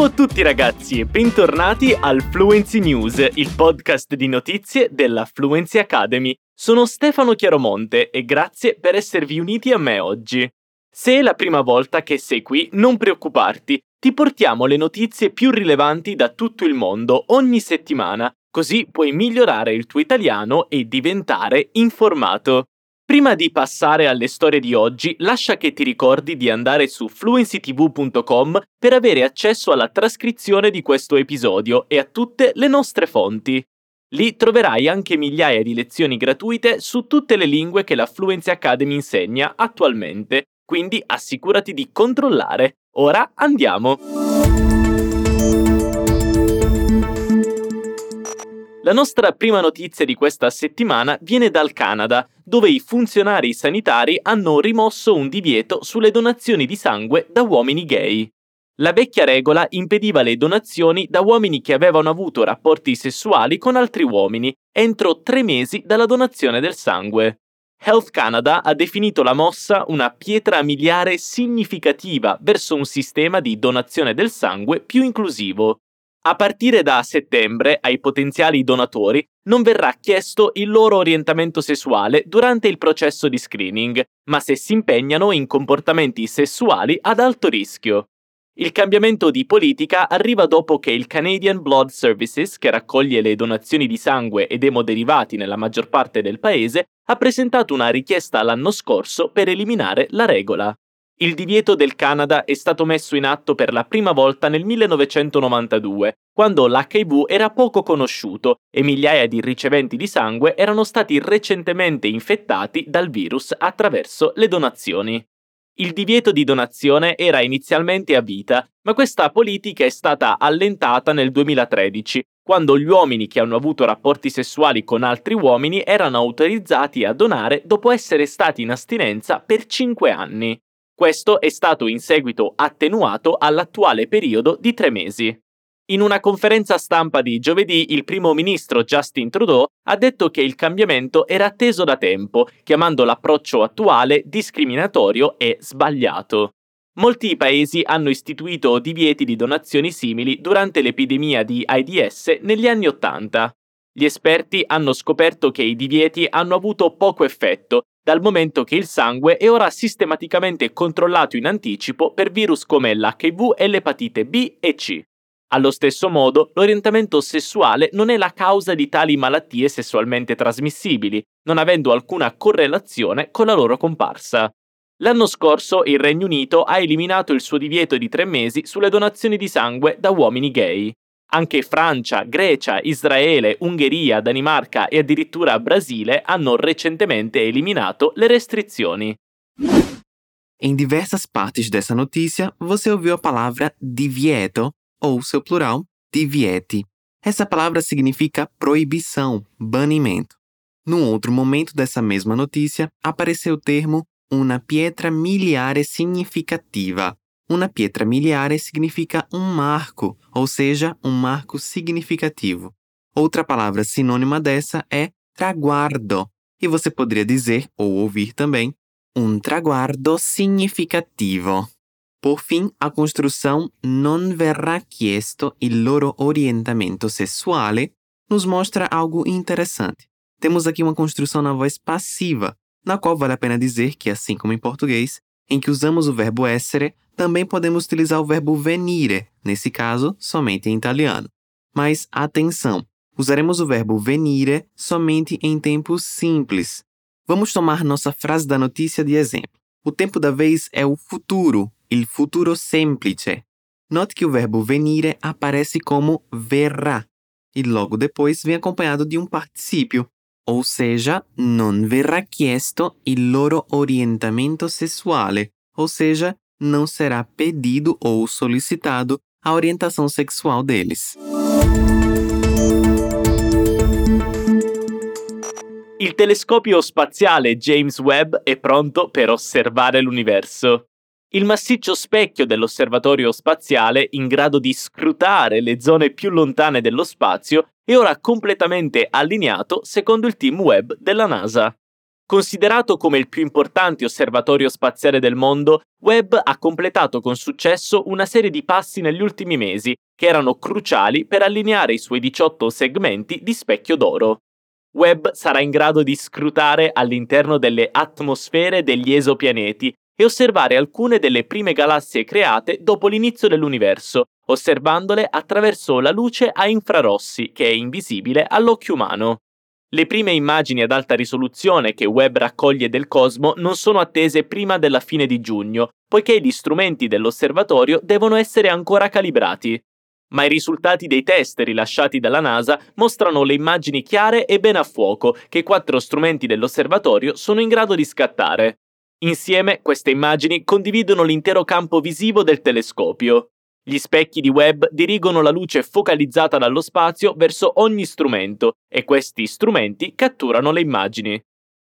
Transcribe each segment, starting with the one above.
Ciao a tutti ragazzi e bentornati al Fluency News, il podcast di notizie della Fluency Academy. Sono Stefano Chiaromonte e grazie per esservi uniti a me oggi. Se è la prima volta che sei qui, non preoccuparti, ti portiamo le notizie più rilevanti da tutto il mondo ogni settimana, così puoi migliorare il tuo italiano e diventare informato. Prima di passare alle storie di oggi, lascia che ti ricordi di andare su fluencytv.com per avere accesso alla trascrizione di questo episodio e a tutte le nostre fonti. Lì troverai anche migliaia di lezioni gratuite su tutte le lingue che la Fluency Academy insegna attualmente, quindi assicurati di controllare. Ora andiamo! La nostra prima notizia di questa settimana viene dal Canada, dove i funzionari sanitari hanno rimosso un divieto sulle donazioni di sangue da uomini gay. La vecchia regola impediva le donazioni da uomini che avevano avuto rapporti sessuali con altri uomini entro tre mesi dalla donazione del sangue. Health Canada ha definito la mossa una pietra miliare significativa verso un sistema di donazione del sangue più inclusivo. A partire da settembre ai potenziali donatori non verrà chiesto il loro orientamento sessuale durante il processo di screening, ma se si impegnano in comportamenti sessuali ad alto rischio. Il cambiamento di politica arriva dopo che il Canadian Blood Services, che raccoglie le donazioni di sangue ed emoderivati nella maggior parte del paese, ha presentato una richiesta l'anno scorso per eliminare la regola. Il divieto del Canada è stato messo in atto per la prima volta nel 1992, quando l'HIV era poco conosciuto e migliaia di riceventi di sangue erano stati recentemente infettati dal virus attraverso le donazioni. Il divieto di donazione era inizialmente a vita, ma questa politica è stata allentata nel 2013, quando gli uomini che hanno avuto rapporti sessuali con altri uomini erano autorizzati a donare dopo essere stati in astinenza per 5 anni. Questo è stato in seguito attenuato all'attuale periodo di tre mesi. In una conferenza stampa di giovedì, il primo ministro Justin Trudeau ha detto che il cambiamento era atteso da tempo, chiamando l'approccio attuale discriminatorio e sbagliato. Molti paesi hanno istituito divieti di donazioni simili durante l'epidemia di AIDS negli anni Ottanta. Gli esperti hanno scoperto che i divieti hanno avuto poco effetto dal momento che il sangue è ora sistematicamente controllato in anticipo per virus come l'HIV e l'epatite B e C. Allo stesso modo, l'orientamento sessuale non è la causa di tali malattie sessualmente trasmissibili, non avendo alcuna correlazione con la loro comparsa. L'anno scorso il Regno Unito ha eliminato il suo divieto di tre mesi sulle donazioni di sangue da uomini gay. Anche Francia, Grecia, Israele, Ungheria, Danimarca e addirittura Brasile hanno recentemente eliminato le restrizioni. Em diversas partes dessa notícia, você ouviu a palavra divieto, ou seu plural, diviete. Essa palavra significa proibição, banimento. Num outro momento dessa mesma notícia, apareceu o termo una pietra miliare significativa, Una pietra miliare significa um marco, ou seja, um marco significativo. Outra palavra sinônima dessa é traguardo, e você poderia dizer ou ouvir também um traguardo significativo. Por fim, a construção non verrà chiesto il loro orientamento sessuale nos mostra algo interessante. Temos aqui uma construção na voz passiva, na qual vale a pena dizer que, assim como em português, em que usamos o verbo essere, também podemos utilizar o verbo venire, nesse caso, somente em italiano. Mas atenção, usaremos o verbo venire somente em tempo simples. Vamos tomar nossa frase da notícia de exemplo. O tempo da vez é o futuro, il futuro semplice. Note que o verbo venire aparece como verrà e logo depois vem acompanhado de um particípio, ou seja, non verrà chiesto il loro orientamento sessuale, ou seja, não será pedido ou solicitado a orientação sexual deles. Il telescopio spaziale James Webb è pronto per osservare l'universo. Il massiccio specchio dell'osservatorio spaziale, in grado di scrutare le zone più lontane dello spazio, è ora completamente allineato secondo il team web della NASA. Considerato come il più importante osservatorio spaziale del mondo, Webb ha completato con successo una serie di passi negli ultimi mesi che erano cruciali per allineare i suoi 18 segmenti di specchio d'oro. Webb sarà in grado di scrutare all'interno delle atmosfere degli esopianeti e osservare alcune delle prime galassie create dopo l'inizio dell'universo, osservandole attraverso la luce a infrarossi che è invisibile all'occhio umano. Le prime immagini ad alta risoluzione che Webb raccoglie del cosmo non sono attese prima della fine di giugno, poiché gli strumenti dell'osservatorio devono essere ancora calibrati. Ma i risultati dei test rilasciati dalla NASA mostrano le immagini chiare e ben a fuoco che quattro strumenti dell'osservatorio sono in grado di scattare. Insieme queste immagini condividono l'intero campo visivo del telescopio. Gli specchi di Webb dirigono la luce focalizzata dallo spazio verso ogni strumento e questi strumenti catturano le immagini.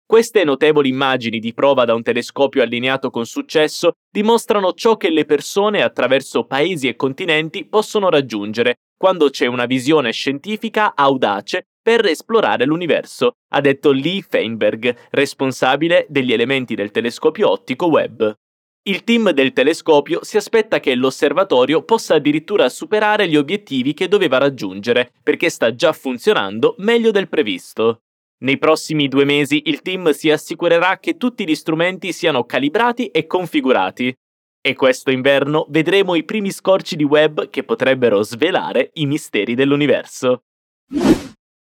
Queste notevoli immagini di prova da un telescopio allineato con successo dimostrano ciò che le persone attraverso paesi e continenti possono raggiungere quando c'è una visione scientifica audace per esplorare l'universo, ha detto Lee Feinberg, responsabile degli elementi del telescopio ottico Webb. Il team del telescopio si aspetta che l'osservatorio possa addirittura superare gli obiettivi che doveva raggiungere, perché sta già funzionando meglio del previsto. Nei prossimi due mesi il team si assicurerà che tutti gli strumenti siano calibrati e configurati. E questo inverno vedremo i primi scorci di web che potrebbero svelare i misteri dell'universo.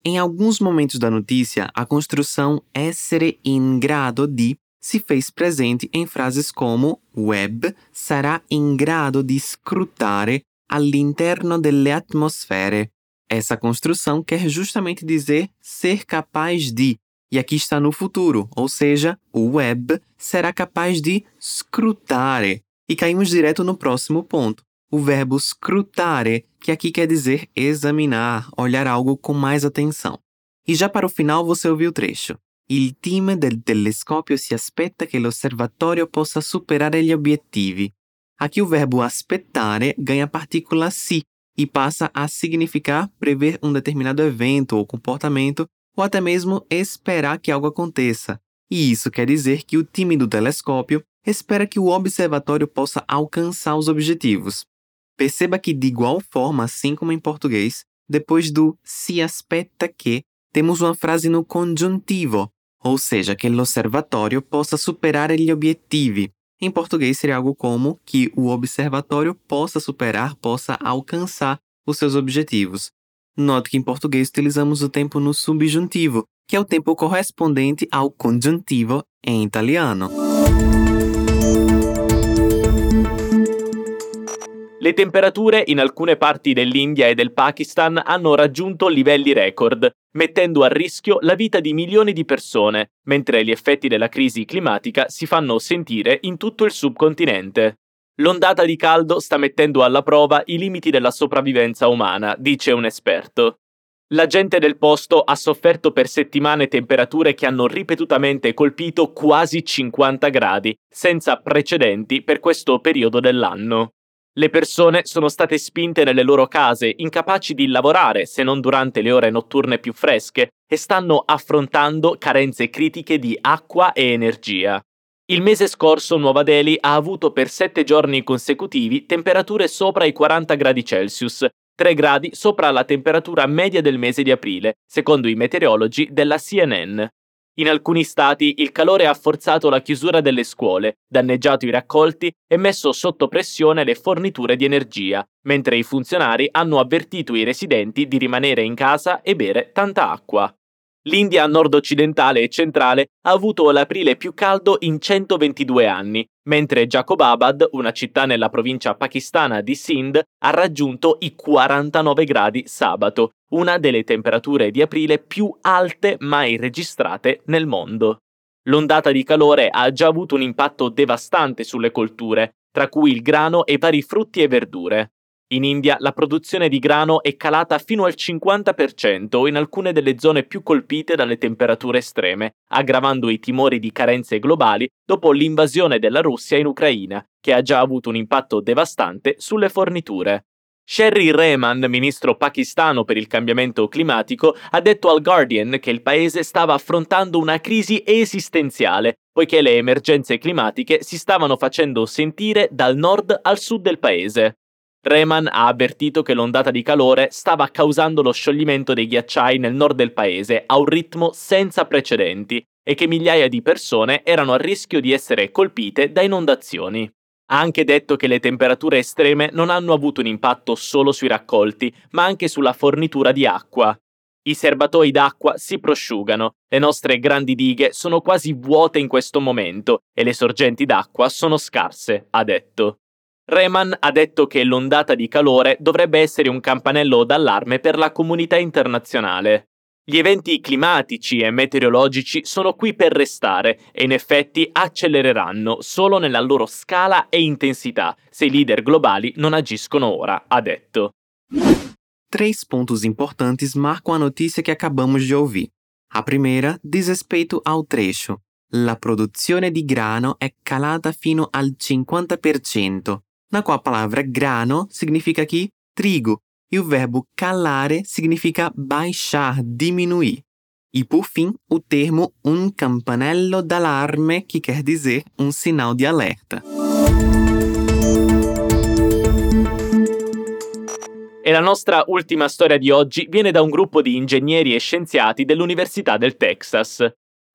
Em alguns momentos da notícia, a construção essere in grado di se fez presente em frases como Webb sarà in grado di scrutare all'interno delle atmosfere. Essa construção quer justamente dizer ser capaz de, e aqui está no futuro, ou seja, o Webb será capaz de scrutare. E caímos direto no próximo ponto, o verbo scrutare, que aqui quer dizer examinar, olhar algo com mais atenção. E já para o final você ouviu o trecho. Il team del telescopio si aspetta che l'osservatorio possa superare gli obiettivi. Aqui o verbo aspettare ganha a partícula si e passa a significar prever um determinado evento ou comportamento ou até mesmo esperar que algo aconteça. E isso quer dizer que o time do telescópio espera que o observatório possa alcançar os objetivos. Perceba que, de igual forma, assim como em português, depois do se aspetta que, temos uma frase no conjuntivo, ou seja, que o observatório possa superar gli obiettivi. Em português seria algo como que o observatório possa superar, possa alcançar os seus objetivos. Note que em português utilizamos o tempo no subjuntivo, que é o tempo correspondente ao conjuntivo em italiano. Le temperature in alcune parti dell'India e del Pakistan hanno raggiunto livelli record, mettendo a rischio la vita di milioni di persone, mentre gli effetti della crisi climatica si fanno sentire in tutto il subcontinente. L'ondata di caldo sta mettendo alla prova i limiti della sopravvivenza umana, dice un esperto. La gente del posto ha sofferto per settimane temperature che hanno ripetutamente colpito quasi 50 gradi, senza precedenti per questo periodo dell'anno. Le persone sono state spinte nelle loro case, incapaci di lavorare se non durante le ore notturne più fresche, e stanno affrontando carenze critiche di acqua e energia. Il mese scorso Nuova Delhi ha avuto per sette giorni consecutivi temperature sopra i 40 gradi Celsius, 3 gradi sopra la temperatura media del mese di aprile, secondo i meteorologi della CNN. In alcuni stati il calore ha forzato la chiusura delle scuole, danneggiato i raccolti e messo sotto pressione le forniture di energia, mentre i funzionari hanno avvertito i residenti di rimanere in casa e bere tanta acqua. L'India nord-occidentale e centrale ha avuto l'aprile più caldo in 122 anni, mentre Jacobabad, una città nella provincia pakistana di Sindh, ha raggiunto i 49 gradi sabato, una delle temperature di aprile più alte mai registrate nel mondo. L'ondata di calore ha già avuto un impatto devastante sulle colture, tra cui il grano e vari frutti e verdure. In India la produzione di grano è calata fino al 50% in alcune delle zone più colpite dalle temperature estreme, aggravando i timori di carenze globali dopo l'invasione della Russia in Ucraina, che ha già avuto un impatto devastante sulle forniture. Sherry Rehman, ministro pakistano per il cambiamento climatico, ha detto al Guardian che il paese stava affrontando una crisi esistenziale, poiché le emergenze climatiche si stavano facendo sentire dal nord al sud del paese. Rehman ha avvertito che l'ondata di calore stava causando lo scioglimento dei ghiacciai nel nord del paese a un ritmo senza precedenti e che migliaia di persone erano a rischio di essere colpite da inondazioni. Ha anche detto che le temperature estreme non hanno avuto un impatto solo sui raccolti, ma anche sulla fornitura di acqua. I serbatoi d'acqua si prosciugano, le nostre grandi dighe sono quasi vuote in questo momento e le sorgenti d'acqua sono scarse, ha detto. Rehman ha detto che l'ondata di calore dovrebbe essere un campanello d'allarme per la comunità internazionale. Gli eventi climatici e meteorologici sono qui per restare e in effetti accelereranno solo nella loro scala e intensità se i leader globali non agiscono ora, ha detto. Três pontos importantes marcam a notícia que acabamos de ouvir. A primeira diz respeito ao trecho. La produzione di grano è calata fino al 50%, na qual a palavra grano significa aqui trigo e o verbo calare significa baixar, diminuir. E por fim, o termo um campanello d'allarme, que quer dizer um sinal de alerta. E la nostra ultima storia di oggi viene da un gruppo di ingegneri e scienziati dell'Università del Texas.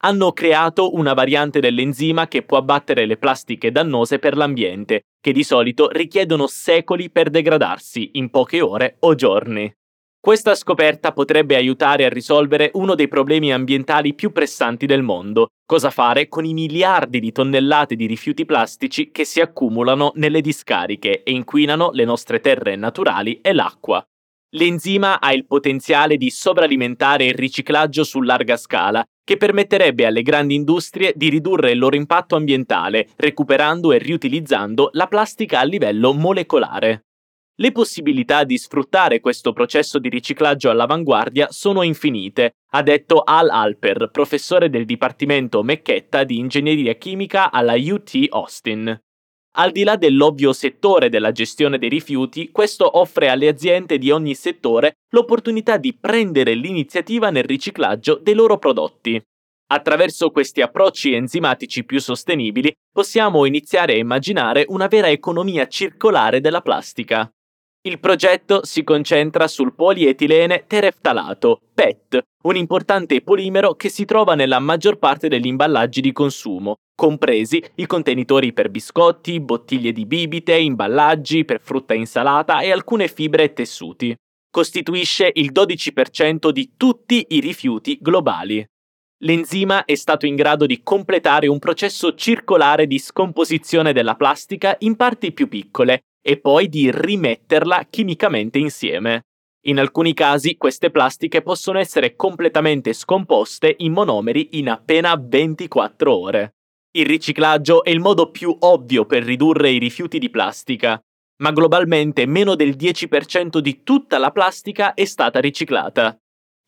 Hanno creato una variante dell'enzima che può abbattere le plastiche dannose per l'ambiente, che di solito richiedono secoli per degradarsi in poche ore o giorni. Questa scoperta potrebbe aiutare a risolvere uno dei problemi ambientali più pressanti del mondo, cosa fare con i miliardi di tonnellate di rifiuti plastici che si accumulano nelle discariche e inquinano le nostre terre naturali e l'acqua. L'enzima ha il potenziale di sovralimentare il riciclaggio su larga scala che permetterebbe alle grandi industrie di ridurre il loro impatto ambientale, recuperando e riutilizzando la plastica a livello molecolare. Le possibilità di sfruttare questo processo di riciclaggio all'avanguardia sono infinite, ha detto Al Alper, professore del Dipartimento Mecchetta di Ingegneria Chimica alla UT Austin. Al di là dell'ovvio settore della gestione dei rifiuti, questo offre alle aziende di ogni settore l'opportunità di prendere l'iniziativa nel riciclaggio dei loro prodotti. Attraverso questi approcci enzimatici più sostenibili possiamo iniziare a immaginare una vera economia circolare della plastica. Il progetto si concentra sul polietilene tereftalato, PET, un importante polimero che si trova nella maggior parte degli imballaggi di consumo, compresi i contenitori per biscotti, bottiglie di bibite, imballaggi per frutta e insalata e alcune fibre e tessuti. Costituisce il 12% di tutti i rifiuti globali. L'enzima è stato in grado di completare un processo circolare di scomposizione della plastica in parti più piccole e poi di rimetterla chimicamente insieme. In alcuni casi queste plastiche possono essere completamente scomposte in monomeri in appena 24 ore. Il riciclaggio è il modo più ovvio per ridurre i rifiuti di plastica, ma globalmente meno del 10% di tutta la plastica è stata riciclata.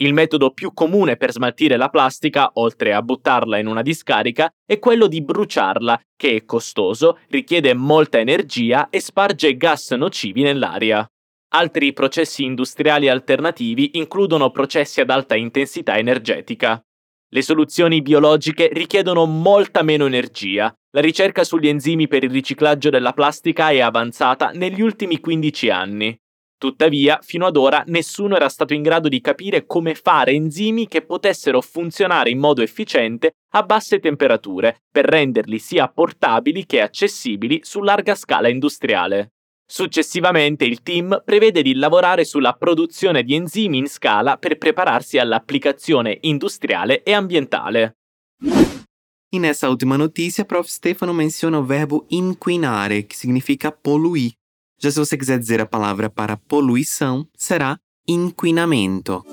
Il metodo più comune per smaltire la plastica, oltre a buttarla in una discarica, è quello di bruciarla, che è costoso, richiede molta energia e sparge gas nocivi nell'aria. Altri processi industriali alternativi includono processi ad alta intensità energetica. Le soluzioni biologiche richiedono molta meno energia. La ricerca sugli enzimi per il riciclaggio della plastica è avanzata negli ultimi 15 anni. Tuttavia, fino ad ora nessuno era stato in grado di capire come fare enzimi che potessero funzionare in modo efficiente a basse temperature per renderli sia portabili che accessibili su larga scala industriale. Successivamente il team prevede di lavorare sulla produzione di enzimi in scala per prepararsi all'applicazione industriale e ambientale. E nessa ultima notícia, Prof. Stefano menciona o verbo inquinare, que significa poluir. Já se você quiser dizer a palavra para poluição, será inquinamento.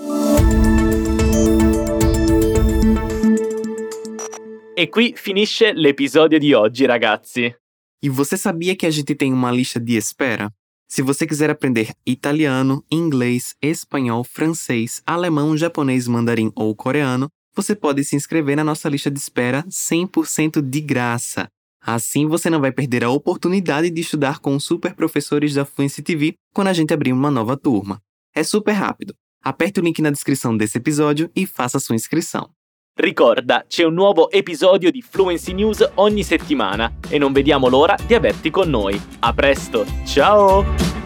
E qui finisce l'episodio di oggi, ragazzi. E você sabia que a gente tem uma lista de espera? Se você quiser aprender italiano, inglês, espanhol, francês, alemão, japonês, mandarim ou coreano, você pode se inscrever na nossa lista de espera 100% de graça. Assim você não vai perder a oportunidade de estudar com os super professores da Fluency TV quando a gente abrir uma nova turma. É super rápido. Aperte o link na descrição desse episódio e faça sua inscrição. Ricorda, c'è un nuovo episodio di Fluency News ogni settimana e non vediamo l'ora di averti con noi. A presto, ciao!